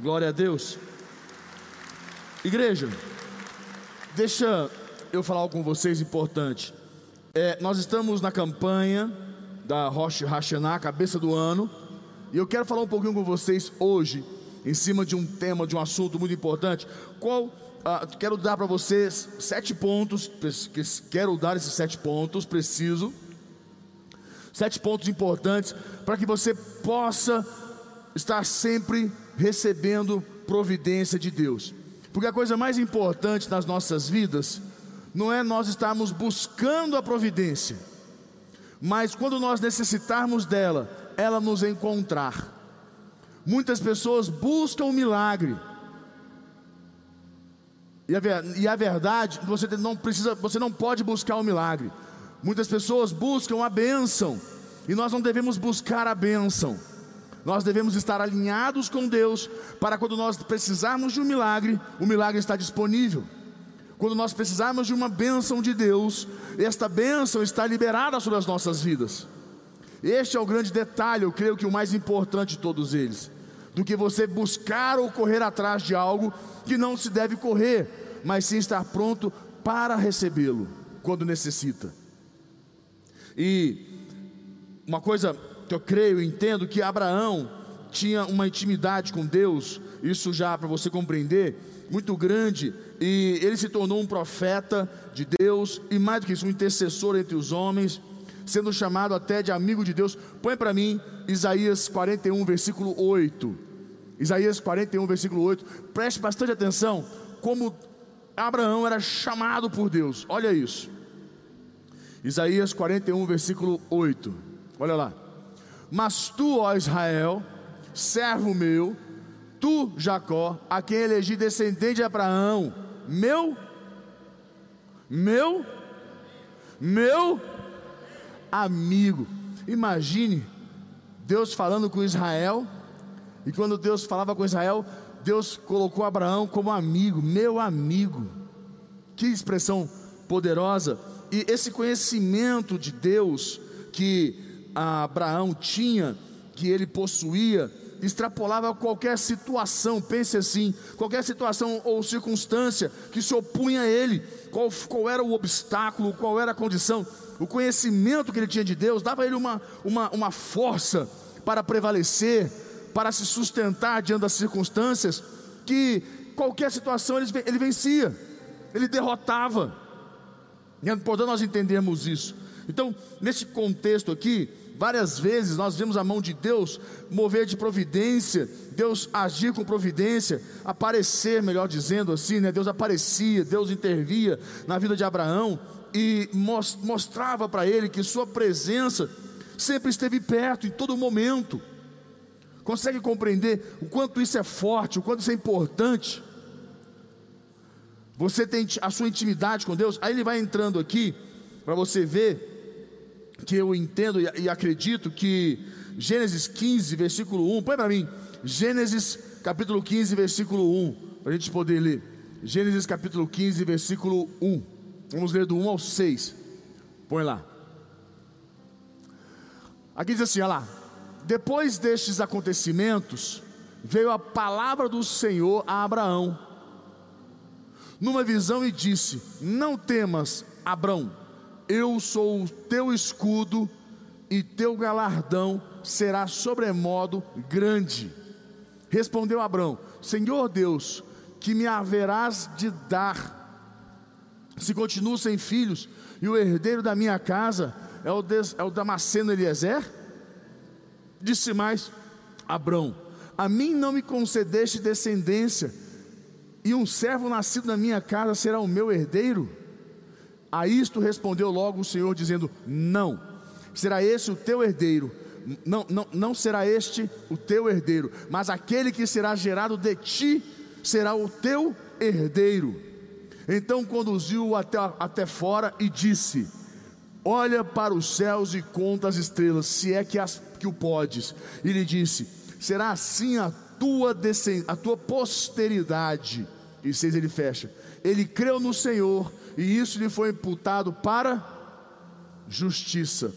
Glória a Deus. Igreja, deixa eu falar algo com vocês importante. É, nós estamos na campanha da Rosh Hashanah, cabeça do ano, e eu quero falar um pouquinho com vocês hoje, em cima de um tema, de um assunto muito importante. Qual? Ah, quero dar para vocês sete pontos. Quero dar esses sete pontos, preciso. Sete pontos importantes para que você possa estar sempre recebendo providência de Deus. Porque a coisa mais importante nas nossas vidas não é nós estarmos buscando a providência, mas quando nós necessitarmos dela, ela nos encontrar. Muitas pessoas buscam o milagre. E a, e a verdade, você não precisa, você não pode buscar o milagre. Muitas pessoas buscam a bênção, e nós não devemos buscar a bênção. Nós devemos estar alinhados com Deus para quando nós precisarmos de um milagre, o milagre está disponível. Quando nós precisarmos de uma bênção de Deus, esta bênção está liberada sobre as nossas vidas. Este é o grande detalhe, eu creio que o mais importante de todos eles, do que você buscar ou correr atrás de algo que não se deve correr, mas sim estar pronto para recebê-lo quando necessita. E uma coisa eu creio, entendo que Abraão tinha uma intimidade com Deus, isso já para você compreender, muito grande, e ele se tornou um profeta de Deus, e mais do que isso, um intercessor entre os homens, sendo chamado até de amigo de Deus. Põe para mim Isaías 41, versículo 8. Isaías 41, versículo 8. Preste bastante atenção, como Abraão era chamado por Deus, olha isso. Isaías 41, versículo 8. Olha lá. Mas tu, ó Israel, servo meu, tu, Jacó, a quem elegi descendente de Abraão, meu, meu, meu amigo. Imagine Deus falando com Israel, e quando Deus falava com Israel, Deus colocou Abraão como amigo, meu amigo. Que expressão poderosa! E esse conhecimento de Deus que Abraão tinha, que ele possuía, extrapolava qualquer situação, pense assim, qualquer situação ou circunstância que se opunha a ele, qual, qual era o obstáculo, qual era a condição, o conhecimento que ele tinha de Deus dava a ele uma, uma, uma força para prevalecer, para se sustentar diante das circunstâncias, que qualquer situação ele, ele vencia, ele derrotava. E é importante nós entendermos isso. Então, nesse contexto aqui, várias vezes nós vemos a mão de Deus mover de providência, Deus agir com providência, aparecer, melhor dizendo assim, né? Deus aparecia, Deus intervia na vida de Abraão e mostrava para ele que sua presença sempre esteve perto em todo momento. Consegue compreender o quanto isso é forte, o quanto isso é importante? Você tem a sua intimidade com Deus, aí ele vai entrando aqui para você ver que eu entendo e acredito que Gênesis 15, versículo 1, põe para mim, Gênesis capítulo 15, versículo 1, para a gente poder ler. Gênesis capítulo 15, versículo 1. Vamos ler do 1 ao 6. Põe lá. Aqui diz assim: olha lá. Depois destes acontecimentos, veio a palavra do Senhor a Abraão, numa visão, e disse: Não temas, Abraão eu sou o teu escudo, e teu galardão será sobremodo grande. Respondeu Abraão: Senhor Deus, que me haverás de dar, se continuo sem filhos, e o herdeiro da minha casa é o, des, é o Damasceno Eliezer? Disse mais Abraão: A mim não me concedeste descendência, e um servo nascido na minha casa será o meu herdeiro? A isto respondeu logo o Senhor, dizendo: Não, será esse o teu herdeiro. Não, não, não será este o teu herdeiro, mas aquele que será gerado de ti será o teu herdeiro. Então conduziu-o até, até fora e disse: Olha para os céus e conta as estrelas, se é que, as, que o podes. E lhe disse: Será assim a tua, a tua posteridade. E seis ele fecha. Ele creu no Senhor e isso lhe foi imputado para justiça.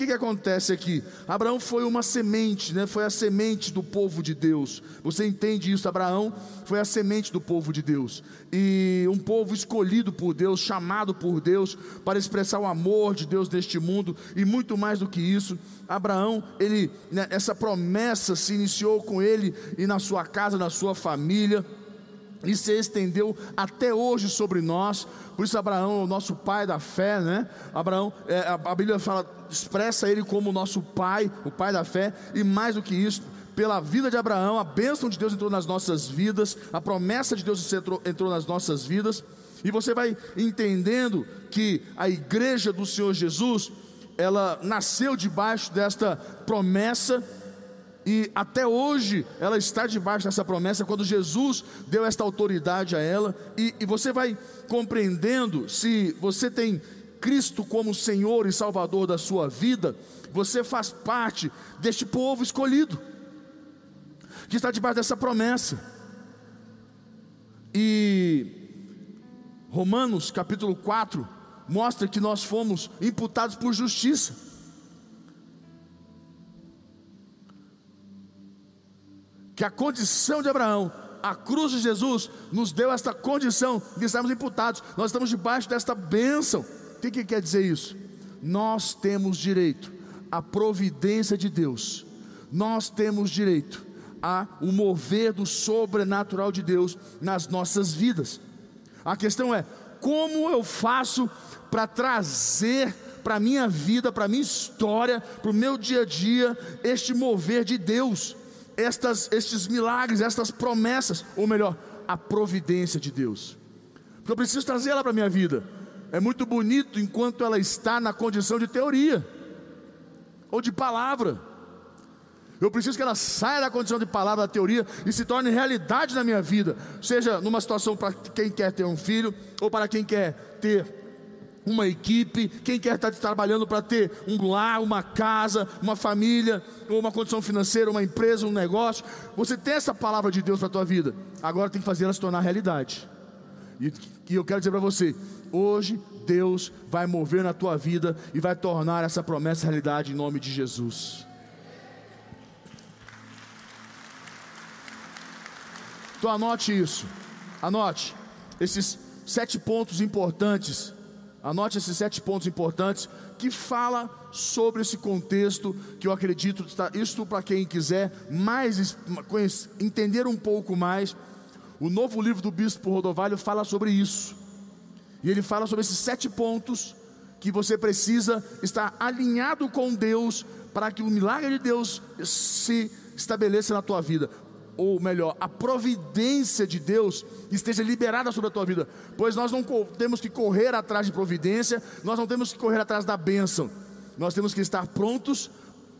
que, que acontece aqui? Abraão foi uma semente, né? foi a semente do povo de Deus. Você entende isso? Abraão foi a semente do povo de Deus. E um povo escolhido por Deus, chamado por Deus, para expressar o amor de Deus neste mundo. E muito mais do que isso, Abraão, ele, né, essa promessa se iniciou com ele e na sua casa, na sua família e se estendeu até hoje sobre nós. Por isso Abraão, o nosso pai da fé, né? Abraão, é, a, a Bíblia fala, expressa ele como nosso pai, o pai da fé, e mais do que isso, pela vida de Abraão, a bênção de Deus entrou nas nossas vidas, a promessa de Deus entrou, entrou nas nossas vidas, e você vai entendendo que a igreja do Senhor Jesus, ela nasceu debaixo desta promessa e até hoje ela está debaixo dessa promessa, quando Jesus deu esta autoridade a ela, e, e você vai compreendendo, se você tem Cristo como Senhor e Salvador da sua vida, você faz parte deste povo escolhido, que está debaixo dessa promessa. E Romanos capítulo 4 mostra que nós fomos imputados por justiça. Que a condição de Abraão, a cruz de Jesus, nos deu esta condição de estarmos imputados, nós estamos debaixo desta bênção. O que, que quer dizer isso? Nós temos direito à providência de Deus, nós temos direito a mover do sobrenatural de Deus nas nossas vidas. A questão é: como eu faço para trazer para a minha vida, para a minha história, para o meu dia a dia, este mover de Deus? Estas, estes milagres, estas promessas, ou melhor, a providência de Deus. Porque eu preciso trazer ela para a minha vida. É muito bonito enquanto ela está na condição de teoria ou de palavra. Eu preciso que ela saia da condição de palavra, da teoria e se torne realidade na minha vida. Seja numa situação para quem quer ter um filho ou para quem quer ter uma equipe, quem quer estar trabalhando para ter um lar, uma casa, uma família, ou uma condição financeira, uma empresa, um negócio. Você tem essa palavra de Deus para a tua vida. Agora tem que fazer ela se tornar realidade. E, e eu quero dizer para você, hoje Deus vai mover na tua vida e vai tornar essa promessa realidade em nome de Jesus. Então anote isso. Anote esses sete pontos importantes Anote esses sete pontos importantes que fala sobre esse contexto que eu acredito está isto para quem quiser mais entender um pouco mais. O novo livro do bispo Rodovalho fala sobre isso. E ele fala sobre esses sete pontos que você precisa estar alinhado com Deus para que o milagre de Deus se estabeleça na tua vida ou melhor, a providência de Deus esteja liberada sobre a tua vida, pois nós não temos que correr atrás de providência, nós não temos que correr atrás da bênção, nós temos que estar prontos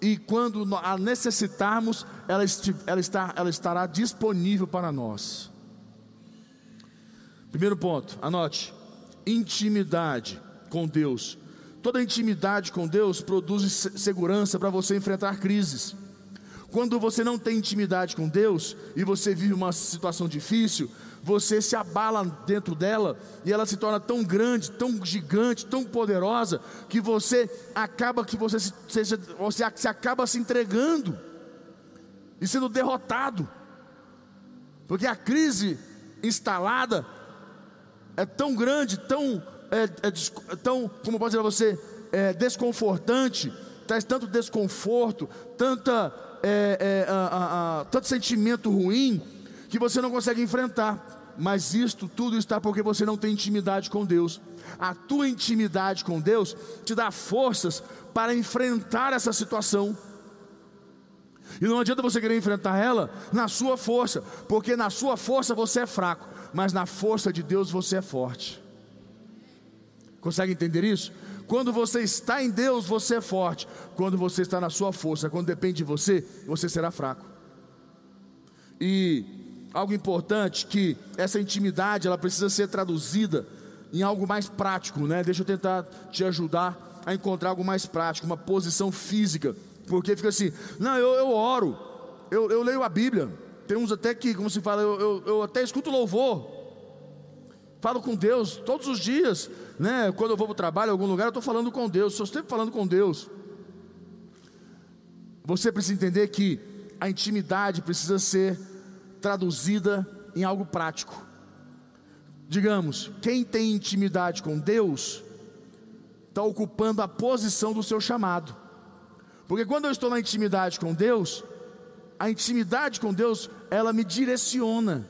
e quando a necessitarmos, ela, ela, está, ela estará disponível para nós. Primeiro ponto, anote: intimidade com Deus. Toda intimidade com Deus produz segurança para você enfrentar crises. Quando você não tem intimidade com Deus e você vive uma situação difícil, você se abala dentro dela e ela se torna tão grande, tão gigante, tão poderosa que você acaba que você se, seja, você se acaba se entregando e sendo derrotado. Porque a crise instalada é tão grande, tão, é, é, tão como pode dizer você, é, desconfortante, traz tanto desconforto, tanta é, é, a, a, tanto sentimento ruim que você não consegue enfrentar. Mas isto tudo está porque você não tem intimidade com Deus. A tua intimidade com Deus te dá forças para enfrentar essa situação. E não adianta você querer enfrentar ela na sua força, porque na sua força você é fraco, mas na força de Deus você é forte. Consegue entender isso? Quando você está em Deus, você é forte. Quando você está na sua força, quando depende de você, você será fraco. E algo importante que essa intimidade ela precisa ser traduzida em algo mais prático, né? Deixa eu tentar te ajudar a encontrar algo mais prático, uma posição física, porque fica assim, não, eu, eu oro, eu, eu leio a Bíblia, tem uns até que, como se fala, eu, eu, eu até escuto louvor, falo com Deus todos os dias, né? Quando eu vou para o trabalho, em algum lugar, eu estou falando com Deus, estou sempre falando com Deus. você precisa entender que a intimidade precisa ser traduzida em algo prático. Digamos, quem tem intimidade com Deus está ocupando a posição do seu chamado. Porque quando eu estou na intimidade com Deus, a intimidade com Deus, ela me direciona,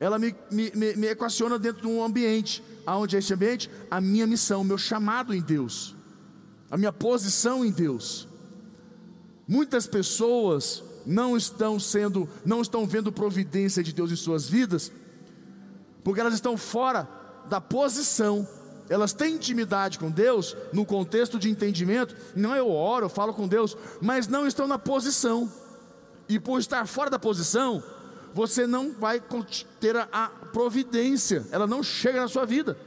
ela me, me, me, me equaciona dentro de um ambiente. Aonde é esse ambiente? A minha missão, o meu chamado em Deus, a minha posição em Deus. Muitas pessoas não estão sendo, não estão vendo providência de Deus em suas vidas, porque elas estão fora da posição. Elas têm intimidade com Deus no contexto de entendimento. Não eu oro, eu falo com Deus, mas não estão na posição. E por estar fora da posição, você não vai ter a providência. Ela não chega na sua vida,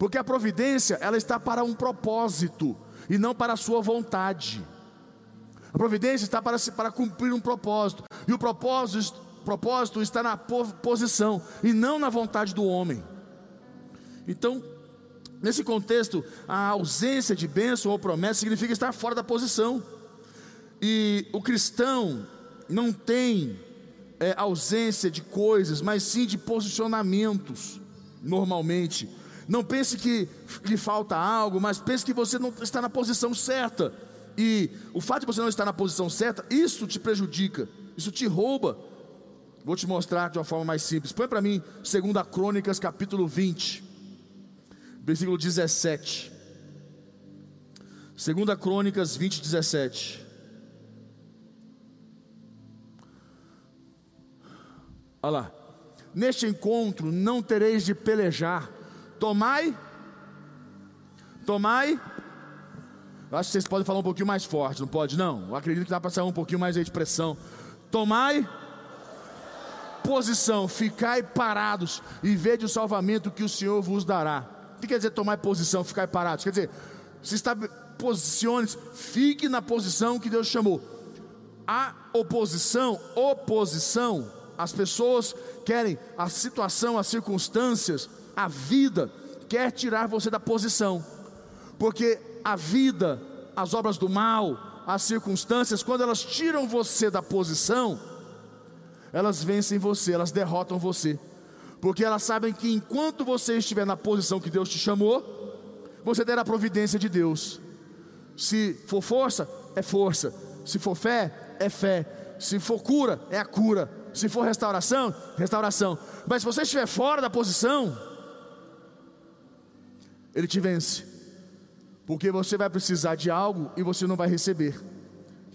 porque a providência ela está para um propósito e não para a sua vontade. A providência está para, para cumprir um propósito. E o propósito, propósito está na posição e não na vontade do homem. Então, nesse contexto, a ausência de bênção ou promessa significa estar fora da posição. E o cristão não tem é, ausência de coisas, mas sim de posicionamentos, normalmente. Não pense que lhe falta algo, mas pense que você não está na posição certa. E o fato de você não estar na posição certa, isso te prejudica, isso te rouba. Vou te mostrar de uma forma mais simples. Põe para mim 2 Crônicas, capítulo 20, versículo 17. 2 Crônicas 20, 17. Olha lá. Neste encontro não tereis de pelejar. Tomai, tomai acho que vocês podem falar um pouquinho mais forte, não pode? Não. Eu acredito que dá para sair um pouquinho mais de pressão. Tomai posição, ficai parados e vede o salvamento que o Senhor vos dará. O que quer dizer tomar posição, ficar parados? Quer dizer, se está posicione, fique na posição que Deus chamou. A oposição, oposição, as pessoas querem a situação, as circunstâncias, a vida quer tirar você da posição. Porque a vida, as obras do mal, as circunstâncias, quando elas tiram você da posição, elas vencem você, elas derrotam você, porque elas sabem que enquanto você estiver na posição que Deus te chamou, você terá a providência de Deus. Se for força, é força, se for fé, é fé, se for cura, é a cura, se for restauração, restauração. Mas se você estiver fora da posição, Ele te vence. Porque você vai precisar de algo e você não vai receber.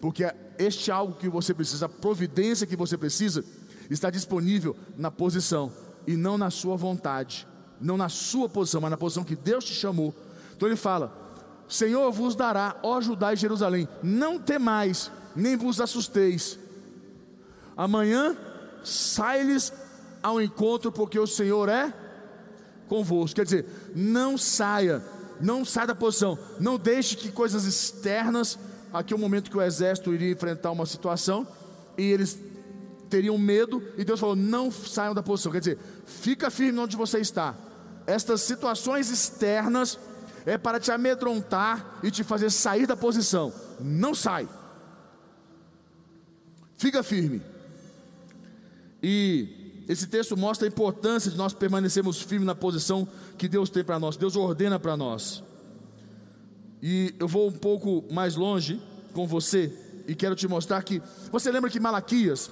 Porque este algo que você precisa, a providência que você precisa, está disponível na posição e não na sua vontade, não na sua posição, mas na posição que Deus te chamou. Então ele fala: Senhor vos dará, ó Judá e Jerusalém, não temais, nem vos assusteis. Amanhã sai-lhes ao encontro, porque o Senhor é convosco. Quer dizer, não saia não sai da posição, não deixe que coisas externas, aqui é o momento que o exército iria enfrentar uma situação e eles teriam medo, e Deus falou: não saiam da posição, quer dizer, fica firme onde você está. Estas situações externas é para te amedrontar e te fazer sair da posição, não sai, fica firme. E esse texto mostra a importância de nós permanecermos firmes na posição que Deus tem para nós, Deus ordena para nós. E eu vou um pouco mais longe com você e quero te mostrar que você lembra que Malaquias,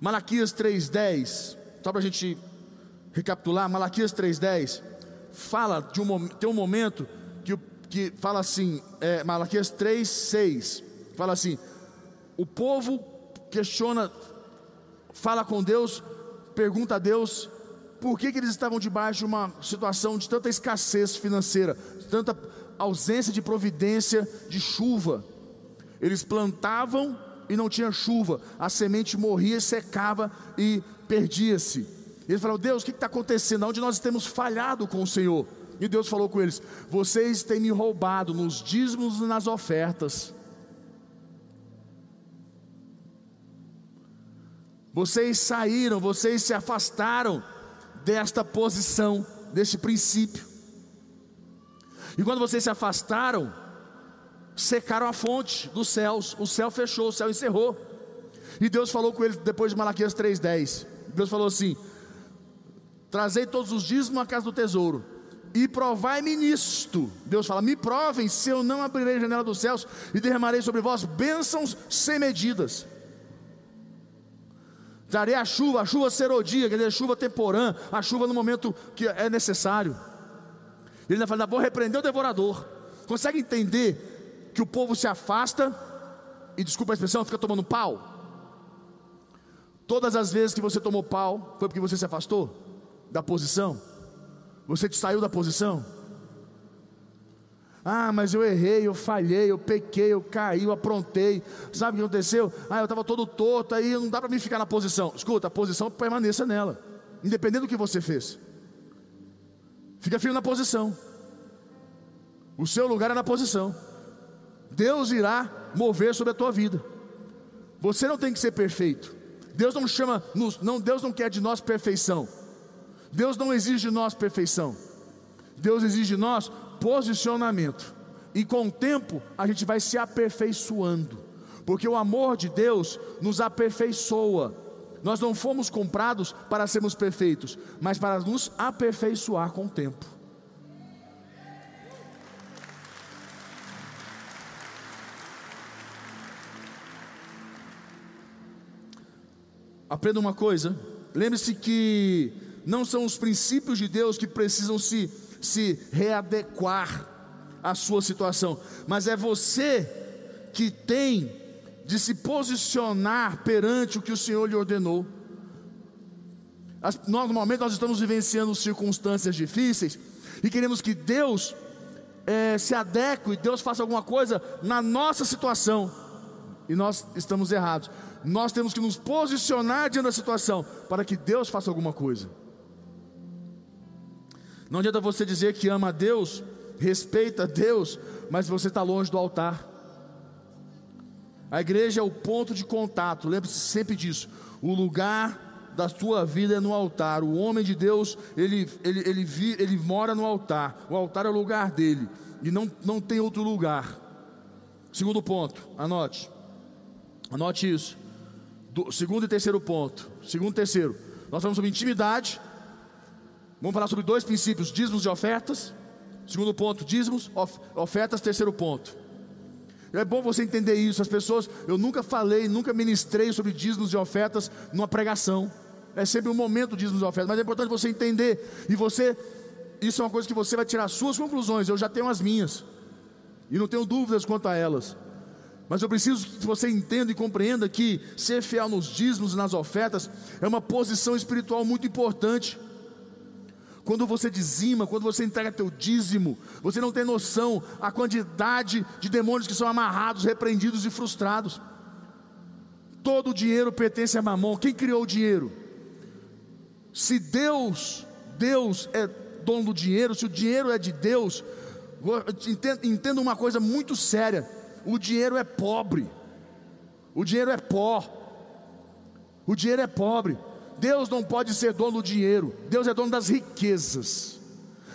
Malaquias 3:10, só para a gente recapitular, Malaquias 3:10 fala de um tem um momento que, que fala assim, é, Malaquias 3:6 fala assim, o povo questiona fala com Deus, pergunta a Deus por que, que eles estavam debaixo de uma situação de tanta escassez financeira, tanta ausência de providência de chuva. Eles plantavam e não tinha chuva, a semente morria, secava e perdia-se. Eles falaram: Deus, o que está acontecendo? Onde nós temos falhado com o Senhor? E Deus falou com eles: Vocês têm me roubado nos dízimos e nas ofertas. Vocês saíram, vocês se afastaram desta posição, deste princípio. E quando vocês se afastaram, secaram a fonte dos céus, o céu fechou, o céu encerrou. E Deus falou com ele depois de Malaquias 3:10. Deus falou assim: Trazei todos os dízimos à casa do tesouro e provai-me nisto. Deus fala: Me provem se eu não abrirei a janela dos céus e derramarei sobre vós bênçãos sem medidas. Darei a chuva, a chuva serodia, quer dizer, a chuva temporã, a chuva no momento que é necessário. Ele ainda fala: Vou repreender o devorador. Consegue entender que o povo se afasta e, desculpa a expressão, fica tomando pau? Todas as vezes que você tomou pau, foi porque você se afastou da posição? Você te saiu da posição? Ah, mas eu errei, eu falhei, eu pequei, eu caí, eu aprontei. Sabe o que aconteceu? Ah, eu estava todo torto, aí não dá para mim ficar na posição. Escuta, a posição permaneça nela, independente do que você fez. Fica firme na posição. O seu lugar é na posição. Deus irá mover sobre a tua vida. Você não tem que ser perfeito. Deus não chama, não, Deus não quer de nós perfeição. Deus não exige de nós perfeição. Deus exige de nós posicionamento. E com o tempo a gente vai se aperfeiçoando. Porque o amor de Deus nos aperfeiçoa. Nós não fomos comprados para sermos perfeitos, mas para nos aperfeiçoar com o tempo. Aprenda uma coisa, lembre-se que não são os princípios de Deus que precisam se, se readequar à sua situação, mas é você que tem de se posicionar perante o que o Senhor lhe ordenou. Normalmente nós estamos vivenciando circunstâncias difíceis e queremos que Deus é, se adeque, Deus faça alguma coisa na nossa situação, e nós estamos errados nós temos que nos posicionar diante da situação para que Deus faça alguma coisa. Não adianta você dizer que ama a Deus, respeita a Deus, mas você está longe do altar. A igreja é o ponto de contato, lembre-se sempre disso. O lugar da sua vida é no altar. O homem de Deus, ele, ele, ele, vi, ele mora no altar. O altar é o lugar dele, e não, não tem outro lugar. Segundo ponto, anote. Anote isso. Do, segundo e terceiro ponto. Segundo e terceiro. Nós falamos sobre intimidade. Vamos falar sobre dois princípios: dízimos e ofertas. Segundo ponto, dízimos, of, ofertas. Terceiro ponto. É bom você entender isso. As pessoas, eu nunca falei, nunca ministrei sobre dízimos e ofertas numa pregação. É sempre um momento dízimos e ofertas, mas é importante você entender. E você, isso é uma coisa que você vai tirar suas conclusões. Eu já tenho as minhas. E não tenho dúvidas quanto a elas. Mas eu preciso que você entenda e compreenda que ser fiel nos dízimos e nas ofertas é uma posição espiritual muito importante. Quando você dizima, quando você entrega teu dízimo, você não tem noção a quantidade de demônios que são amarrados, repreendidos e frustrados. Todo o dinheiro pertence a Mamon. Quem criou o dinheiro? Se Deus, Deus é dono do dinheiro, se o dinheiro é de Deus, entenda uma coisa muito séria o dinheiro é pobre, o dinheiro é pó, o dinheiro é pobre. Deus não pode ser dono do dinheiro, Deus é dono das riquezas.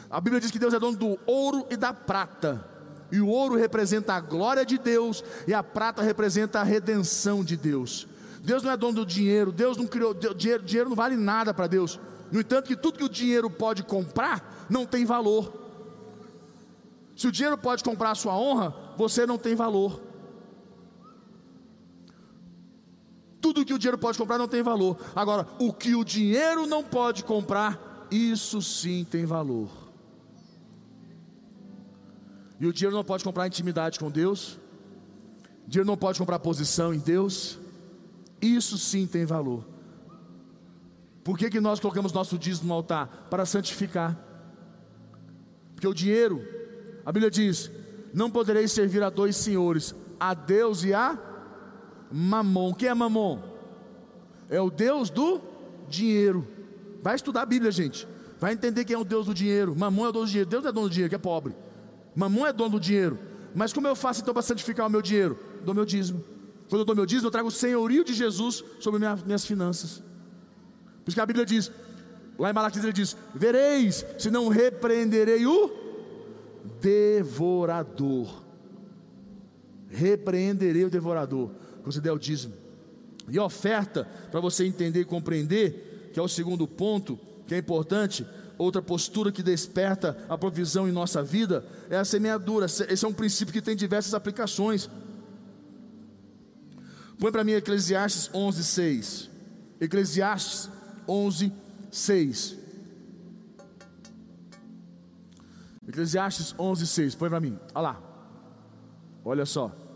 A Bíblia diz que Deus é dono do ouro e da prata, e o ouro representa a glória de Deus, e a prata representa a redenção de Deus. Deus não é dono do dinheiro, Deus não criou, dinheiro, dinheiro não vale nada para Deus. No entanto, que tudo que o dinheiro pode comprar não tem valor. Se o dinheiro pode comprar a sua honra, você não tem valor. Tudo que o dinheiro pode comprar não tem valor. Agora, o que o dinheiro não pode comprar, isso sim tem valor. E o dinheiro não pode comprar intimidade com Deus. O dinheiro não pode comprar posição em Deus. Isso sim tem valor. Por que, que nós colocamos nosso dízimo no altar? Para santificar. Porque o dinheiro a Bíblia diz: Não podereis servir a dois senhores, a Deus e a Mamon. Quem é Mamon? É o Deus do dinheiro. Vai estudar a Bíblia, gente. Vai entender quem é o Deus do dinheiro. Mamon é o dono do dinheiro. Deus é dono do dinheiro, que é pobre. Mamon é dono do dinheiro. Mas como eu faço então para santificar o meu dinheiro? Dou meu dízimo. Quando eu dou meu dízimo, eu trago o senhorio de Jesus sobre minha, minhas finanças. Por isso que a Bíblia diz, lá em Malaquias ele diz: Vereis, se não repreenderei o devorador. repreenderei o devorador. Você der o dízimo. E oferta, para você entender e compreender, que é o segundo ponto, que é importante, outra postura que desperta a provisão em nossa vida, é a semeadura. Esse é um princípio que tem diversas aplicações. Põe para mim Eclesiastes 11, 6. Eclesiastes 11, 6. Eclesiastes 11, 6. Põe para mim. Olha lá. Olha só.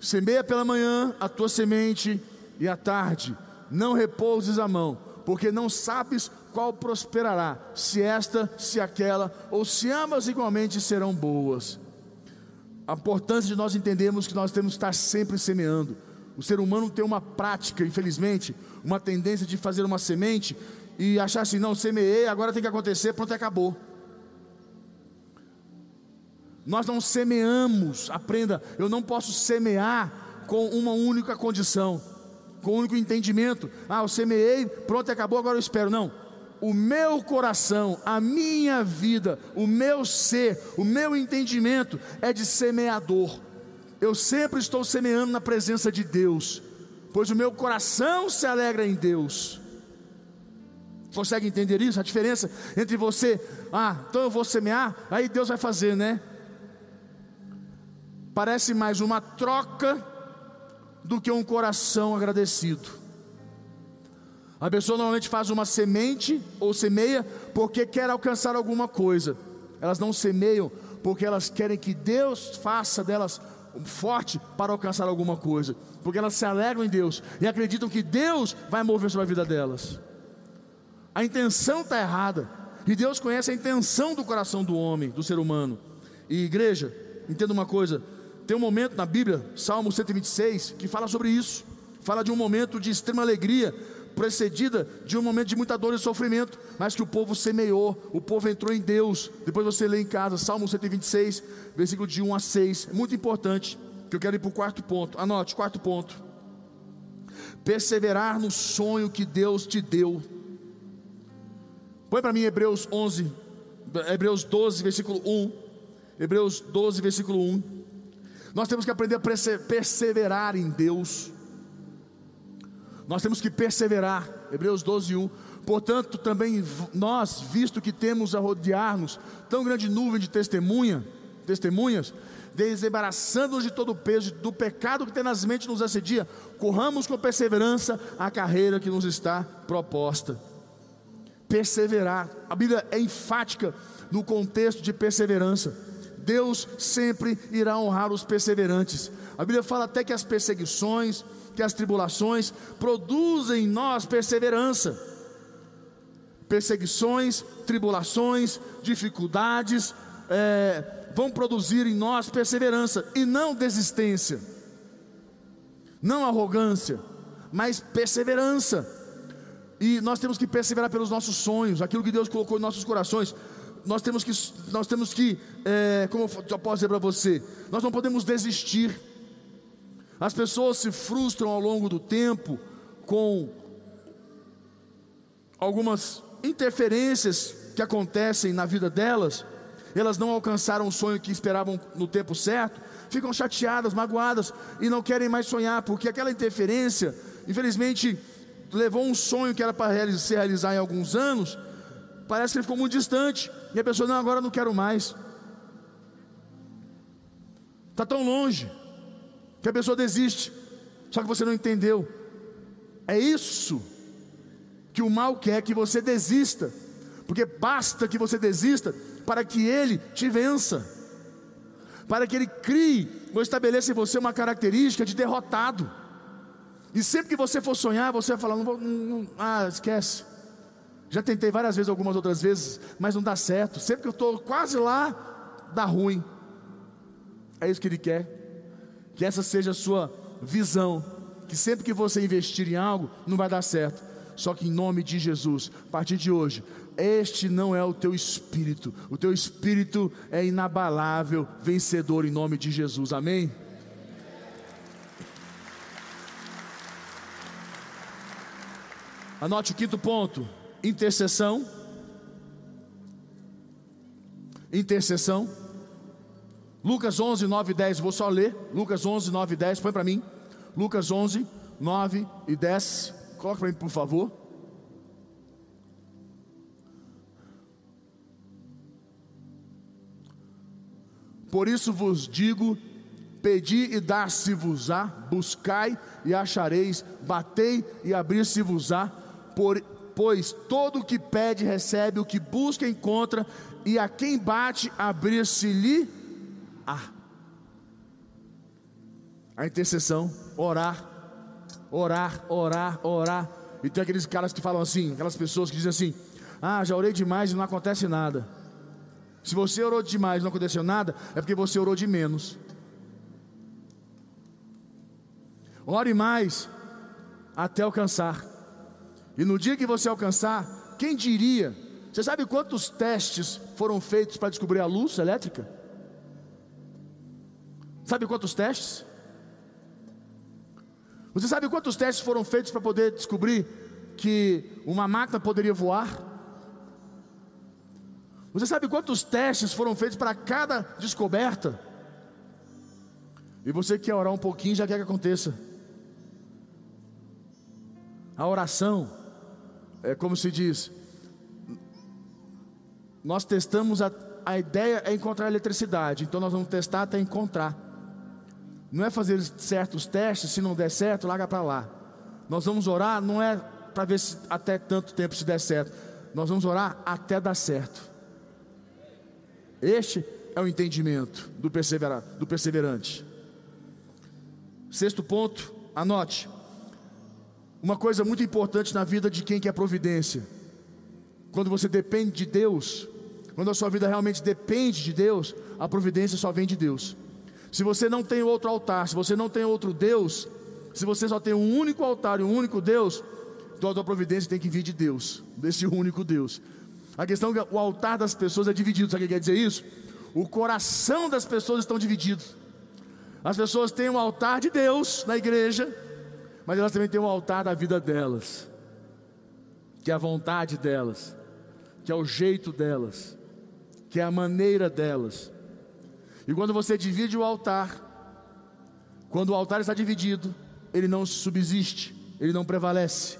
Semeia pela manhã a tua semente e à tarde não repouses a mão, porque não sabes qual prosperará, se esta, se aquela, ou se ambas igualmente serão boas. A importância de nós entendermos que nós temos que estar sempre semeando. O ser humano tem uma prática, infelizmente, uma tendência de fazer uma semente e achar assim: não, semeei, agora tem que acontecer, pronto, acabou. Nós não semeamos, aprenda, eu não posso semear com uma única condição, com um único entendimento. Ah, eu semeei, pronto, acabou, agora eu espero. Não. O meu coração, a minha vida, o meu ser, o meu entendimento é de semeador. Eu sempre estou semeando na presença de Deus, pois o meu coração se alegra em Deus. Consegue entender isso? A diferença entre você, ah, então eu vou semear, aí Deus vai fazer, né? Parece mais uma troca do que um coração agradecido. A pessoa normalmente faz uma semente ou semeia porque quer alcançar alguma coisa. Elas não semeiam porque elas querem que Deus faça delas forte para alcançar alguma coisa, porque elas se alegram em Deus e acreditam que Deus vai mover sobre a vida delas. A intenção está errada. E Deus conhece a intenção do coração do homem, do ser humano. E igreja, entenda uma coisa: tem um momento na Bíblia, Salmo 126, que fala sobre isso. Fala de um momento de extrema alegria, precedida de um momento de muita dor e sofrimento, mas que o povo semeou, o povo entrou em Deus. Depois você lê em casa, Salmo 126, versículo de 1 a 6. É muito importante, que eu quero ir para o quarto ponto. Anote, quarto ponto. Perseverar no sonho que Deus te deu Põe para mim Hebreus 11, Hebreus 12, versículo 1. Hebreus 12, versículo 1. Nós temos que aprender a perseverar em Deus. Nós temos que perseverar. Hebreus 12, 1. Portanto, também nós, visto que temos a rodear-nos tão grande nuvem de testemunha, testemunhas, desembaraçando-nos de todo o peso do pecado que tenazmente nos assedia, corramos com perseverança a carreira que nos está proposta perseverar. A Bíblia é enfática no contexto de perseverança. Deus sempre irá honrar os perseverantes. A Bíblia fala até que as perseguições, que as tribulações produzem em nós perseverança. Perseguições, tribulações, dificuldades é, vão produzir em nós perseverança e não desistência, não arrogância, mas perseverança. E nós temos que perseverar pelos nossos sonhos, aquilo que Deus colocou em nossos corações. Nós temos que, nós temos que é, como eu posso dizer para você, nós não podemos desistir. As pessoas se frustram ao longo do tempo com algumas interferências que acontecem na vida delas, elas não alcançaram o sonho que esperavam no tempo certo, ficam chateadas, magoadas e não querem mais sonhar, porque aquela interferência, infelizmente, levou um sonho que era para se realizar em alguns anos, parece que ele ficou muito distante, e a pessoa, não, agora não quero mais. Está tão longe, que a pessoa desiste, só que você não entendeu. É isso que o mal quer que você desista, porque basta que você desista para que ele te vença, para que ele crie ou estabeleça em você uma característica de derrotado. E sempre que você for sonhar, você vai falar: não vou, não, ah, esquece. Já tentei várias vezes, algumas outras vezes, mas não dá certo. Sempre que eu estou quase lá, dá ruim. É isso que Ele quer. Que essa seja a sua visão. Que sempre que você investir em algo, não vai dar certo. Só que em nome de Jesus, a partir de hoje, este não é o teu espírito. O teu espírito é inabalável, vencedor em nome de Jesus. Amém? Anote o quinto ponto: intercessão. Intercessão. Lucas 11, 9 e 10, vou só ler. Lucas 11, 9 e 10, põe para mim. Lucas 11, 9 e 10. Coloca para mim, por favor. Por isso vos digo: pedi e dar-se-vos-á, buscai e achareis, batei e abrir-se-vos-á, pois todo o que pede recebe, o que busca encontra, e a quem bate abrir-se-lhe-á. A intercessão, orar, orar, orar, orar. E tem aqueles caras que falam assim, aquelas pessoas que dizem assim: Ah, já orei demais e não acontece nada. Se você orou demais e não aconteceu nada, é porque você orou de menos. Ore mais até alcançar. E no dia que você alcançar, quem diria? Você sabe quantos testes foram feitos para descobrir a luz elétrica? Sabe quantos testes? Você sabe quantos testes foram feitos para poder descobrir que uma máquina poderia voar? Você sabe quantos testes foram feitos para cada descoberta? E você quer orar um pouquinho já quer que aconteça. A oração é como se diz: nós testamos a, a ideia é encontrar eletricidade, então nós vamos testar até encontrar. Não é fazer certos testes, se não der certo, larga para lá. Nós vamos orar, não é para ver se até tanto tempo se der certo. Nós vamos orar até dar certo. Este é o entendimento do, persevera, do perseverante. Sexto ponto, anote. Uma coisa muito importante na vida de quem quer providência. Quando você depende de Deus, quando a sua vida realmente depende de Deus, a providência só vem de Deus. Se você não tem outro altar, se você não tem outro Deus, se você só tem um único altar e um único Deus, então a tua providência tem que vir de Deus, desse único Deus. A questão é que o altar das pessoas é dividido. Sabe o que quer dizer isso? O coração das pessoas estão divididos. As pessoas têm um altar de Deus na igreja, mas elas também têm um altar da vida delas, que é a vontade delas, que é o jeito delas, que é a maneira delas. E quando você divide o altar, quando o altar está dividido, ele não subsiste, ele não prevalece.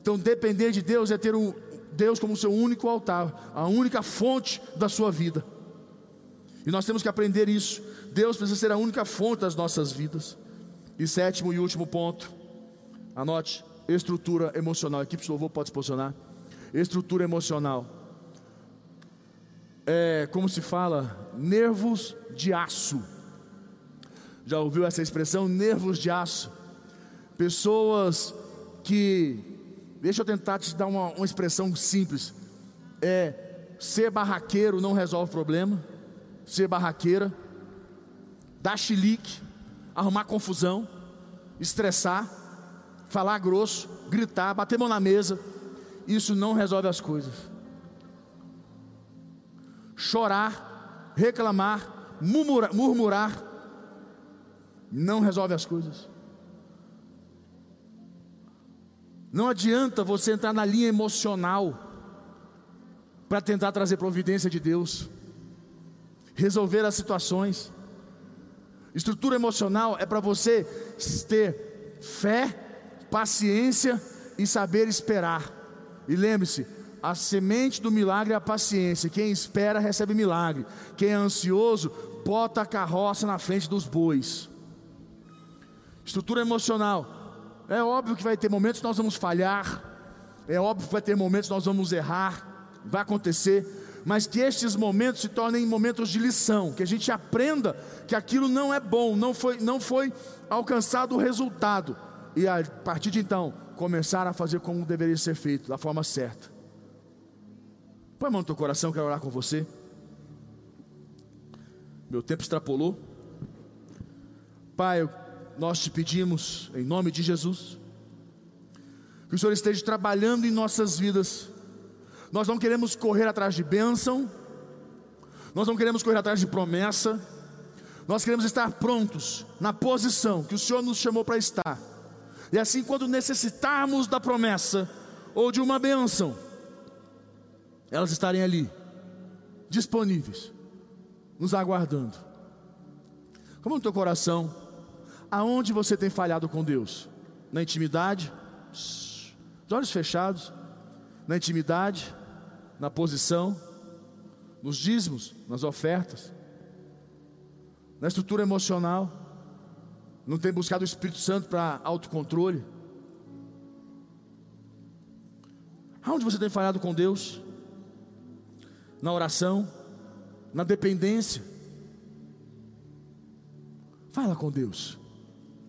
Então, depender de Deus é ter um, Deus como seu único altar, a única fonte da sua vida. E nós temos que aprender isso. Deus precisa ser a única fonte das nossas vidas. E sétimo e último ponto, anote: estrutura emocional. Equipe de louvor pode posicionar. Estrutura emocional. É como se fala, nervos de aço. Já ouviu essa expressão? Nervos de aço. Pessoas que Deixa eu tentar te dar uma, uma expressão simples. É ser barraqueiro não resolve problema. Ser barraqueira, dar chilique, arrumar confusão, estressar, falar grosso, gritar, bater mão na mesa, isso não resolve as coisas. Chorar, reclamar, murmurar, murmurar não resolve as coisas. Não adianta você entrar na linha emocional para tentar trazer providência de Deus, resolver as situações. Estrutura emocional é para você ter fé, paciência e saber esperar. E lembre-se, a semente do milagre é a paciência. Quem espera recebe milagre. Quem é ansioso bota a carroça na frente dos bois. Estrutura emocional é óbvio que vai ter momentos que nós vamos falhar, é óbvio que vai ter momentos que nós vamos errar, vai acontecer, mas que estes momentos se tornem momentos de lição, que a gente aprenda que aquilo não é bom, não foi, não foi alcançado o resultado, e a partir de então, começar a fazer como deveria ser feito, da forma certa. Põe a mão no teu coração, quero orar com você. Meu tempo extrapolou. Pai, nós te pedimos, em nome de Jesus, que o Senhor esteja trabalhando em nossas vidas. Nós não queremos correr atrás de bênção, nós não queremos correr atrás de promessa, nós queremos estar prontos na posição que o Senhor nos chamou para estar. E assim, quando necessitarmos da promessa ou de uma bênção, elas estarem ali, disponíveis, nos aguardando. Como no teu coração? Aonde você tem falhado com Deus? Na intimidade? Os olhos fechados. Na intimidade, na posição, nos dízimos, nas ofertas, na estrutura emocional. Não tem buscado o Espírito Santo para autocontrole. Aonde você tem falhado com Deus? Na oração, na dependência. Fala com Deus.